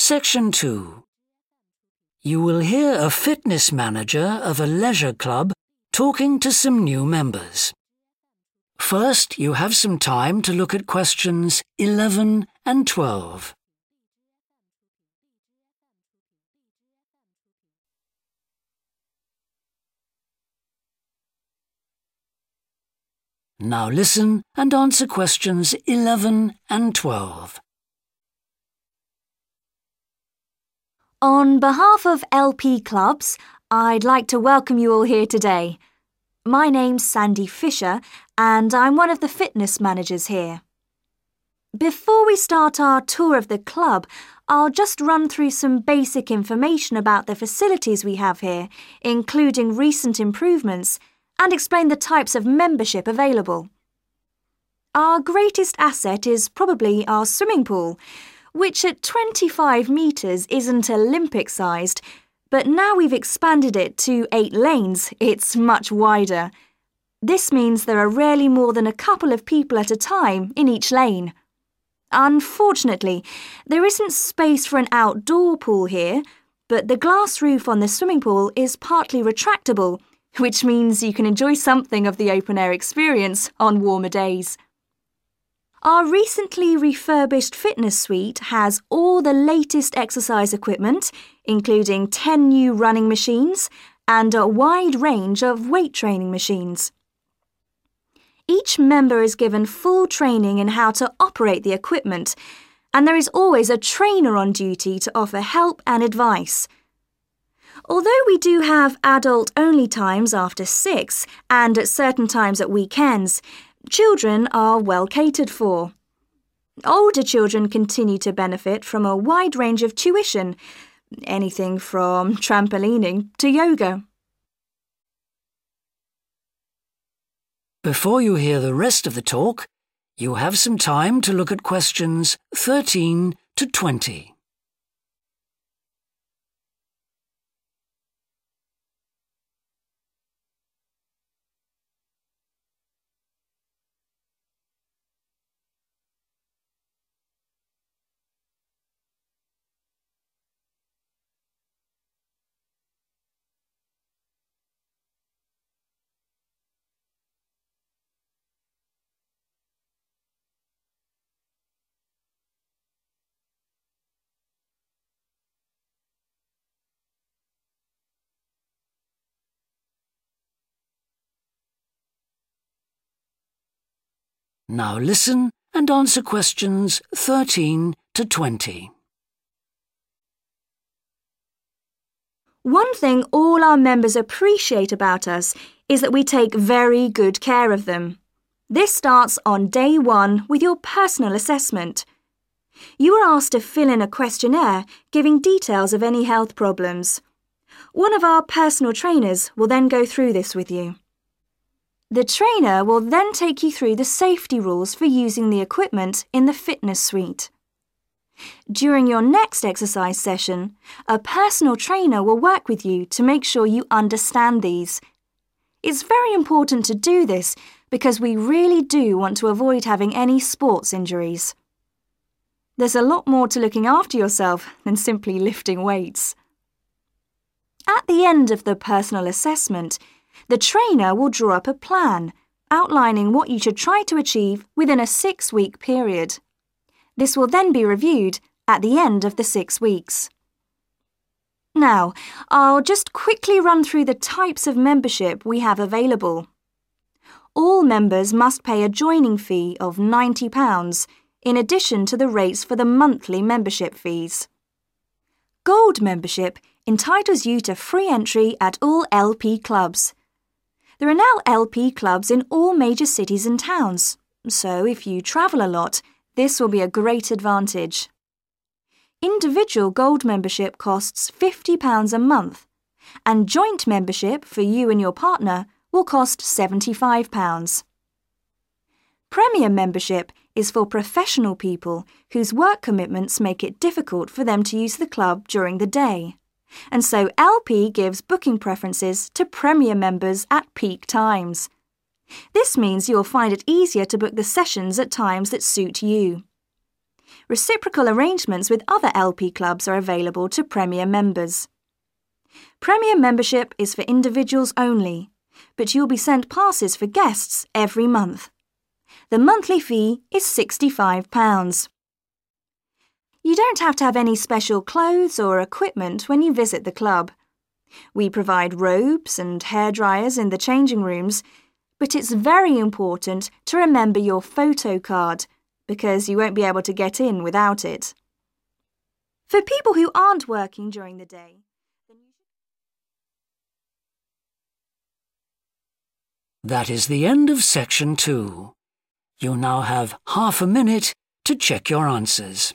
Section 2. You will hear a fitness manager of a leisure club talking to some new members. First, you have some time to look at questions 11 and 12. Now listen and answer questions 11 and 12. On behalf of LP Clubs, I'd like to welcome you all here today. My name's Sandy Fisher, and I'm one of the fitness managers here. Before we start our tour of the club, I'll just run through some basic information about the facilities we have here, including recent improvements, and explain the types of membership available. Our greatest asset is probably our swimming pool, which at 25 metres isn't Olympic sized, but now we've expanded it to eight lanes, it's much wider. This means there are rarely more than a couple of people at a time in each lane. Unfortunately, there isn't space for an outdoor pool here, but the glass roof on the swimming pool is partly retractable which means you can enjoy something of the open air experience on warmer days. Our recently refurbished fitness suite has all the latest exercise equipment, including 10 new running machines and a wide range of weight training machines. Each member is given full training in how to operate the equipment, and there is always a trainer on duty to offer help and advice. Although we do have adult only times after six and at certain times at weekends, children are well catered for. Older children continue to benefit from a wide range of tuition, anything from trampolining to yoga. Before you hear the rest of the talk, you have some time to look at questions 13 to 20. Now listen and answer questions 13 to 20. One thing all our members appreciate about us is that we take very good care of them. This starts on day one with your personal assessment. You are asked to fill in a questionnaire giving details of any health problems. One of our personal trainers will then go through this with you. The trainer will then take you through the safety rules for using the equipment in the fitness suite. During your next exercise session, a personal trainer will work with you to make sure you understand these. It's very important to do this because we really do want to avoid having any sports injuries. There's a lot more to looking after yourself than simply lifting weights. At the end of the personal assessment, the trainer will draw up a plan outlining what you should try to achieve within a six week period. This will then be reviewed at the end of the six weeks. Now, I'll just quickly run through the types of membership we have available. All members must pay a joining fee of £90 in addition to the rates for the monthly membership fees. Gold membership entitles you to free entry at all LP clubs. There are now LP clubs in all major cities and towns, so if you travel a lot, this will be a great advantage. Individual gold membership costs £50 a month, and joint membership for you and your partner will cost £75. Premier membership is for professional people whose work commitments make it difficult for them to use the club during the day and so LP gives booking preferences to Premier members at peak times. This means you'll find it easier to book the sessions at times that suit you. Reciprocal arrangements with other LP clubs are available to Premier members. Premier membership is for individuals only, but you'll be sent passes for guests every month. The monthly fee is £65. You don't have to have any special clothes or equipment when you visit the club. We provide robes and hair dryers in the changing rooms, but it's very important to remember your photo card because you won't be able to get in without it. For people who aren't working during the day, That is the end of section two. You now have half a minute to check your answers.